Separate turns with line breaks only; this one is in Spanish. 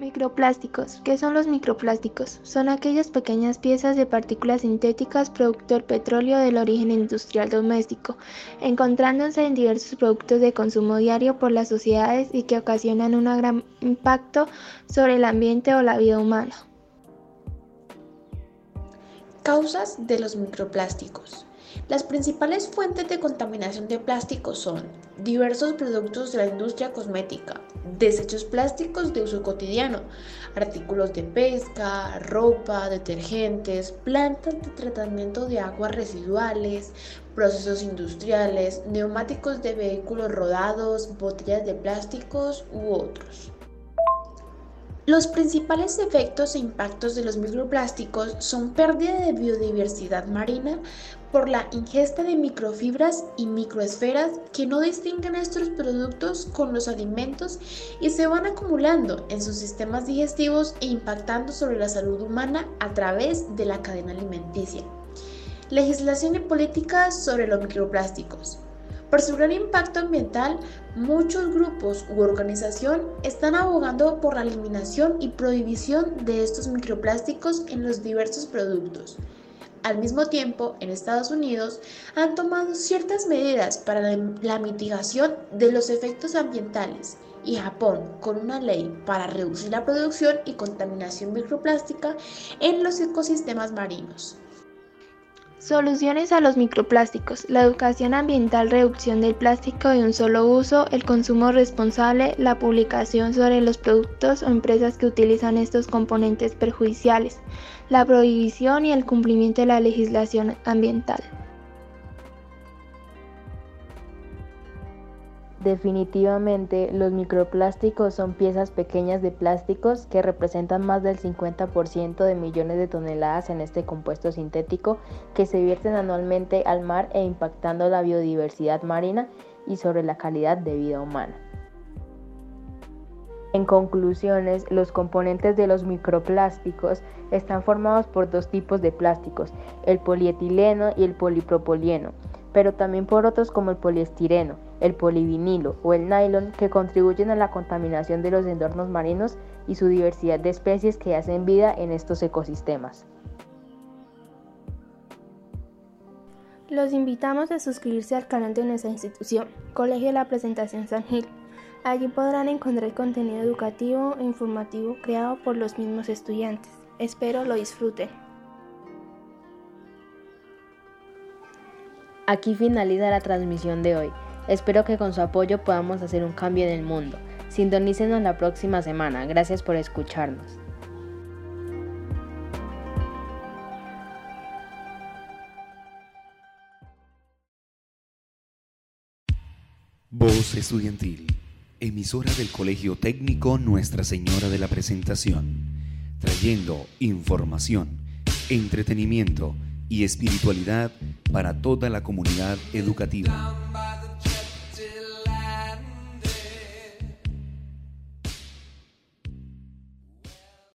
Microplásticos. ¿Qué son los microplásticos? Son aquellas pequeñas piezas de partículas sintéticas producto del petróleo del origen industrial doméstico, encontrándose en diversos productos de consumo diario por las sociedades y que ocasionan un gran impacto sobre el ambiente o la vida humana.
Causas de los microplásticos. Las principales fuentes de contaminación de plástico son diversos productos de la industria cosmética, desechos plásticos de uso cotidiano, artículos de pesca, ropa, detergentes, plantas de tratamiento de aguas residuales, procesos industriales, neumáticos de vehículos rodados, botellas de plásticos u otros. Los principales efectos e impactos de los microplásticos son pérdida de biodiversidad marina por la ingesta de microfibras y microesferas que no distinguen estos productos con los alimentos y se van acumulando en sus sistemas digestivos e impactando sobre la salud humana a través de la cadena alimenticia. Legislación y políticas sobre los microplásticos. Por su gran impacto ambiental, muchos grupos u organizaciones están abogando por la eliminación y prohibición de estos microplásticos en los diversos productos. Al mismo tiempo, en Estados Unidos han tomado ciertas medidas para la mitigación de los efectos ambientales y Japón con una ley para reducir la producción y contaminación microplástica en los ecosistemas marinos.
Soluciones a los microplásticos. La educación ambiental, reducción del plástico de un solo uso, el consumo responsable, la publicación sobre los productos o empresas que utilizan estos componentes perjudiciales, la prohibición y el cumplimiento de la legislación ambiental.
Definitivamente, los microplásticos son piezas pequeñas de plásticos que representan más del 50% de millones de toneladas en este compuesto sintético que se vierten anualmente al mar e impactando la biodiversidad marina y sobre la calidad de vida humana. En conclusiones, los componentes de los microplásticos están formados por dos tipos de plásticos, el polietileno y el polipropileno, pero también por otros como el poliestireno, el polivinilo o el nylon que contribuyen a la contaminación de los entornos marinos y su diversidad de especies que hacen vida en estos ecosistemas.
Los invitamos a suscribirse al canal de nuestra institución, Colegio de la Presentación San Gil. Allí podrán encontrar contenido educativo e informativo creado por los mismos estudiantes. Espero lo disfruten.
Aquí finaliza la transmisión de hoy. Espero que con su apoyo podamos hacer un cambio en el mundo. Sintonícenos la próxima semana. Gracias por escucharnos.
Voz Estudiantil, emisora del Colegio Técnico Nuestra Señora de la Presentación, trayendo información, entretenimiento, y espiritualidad para toda la comunidad educativa.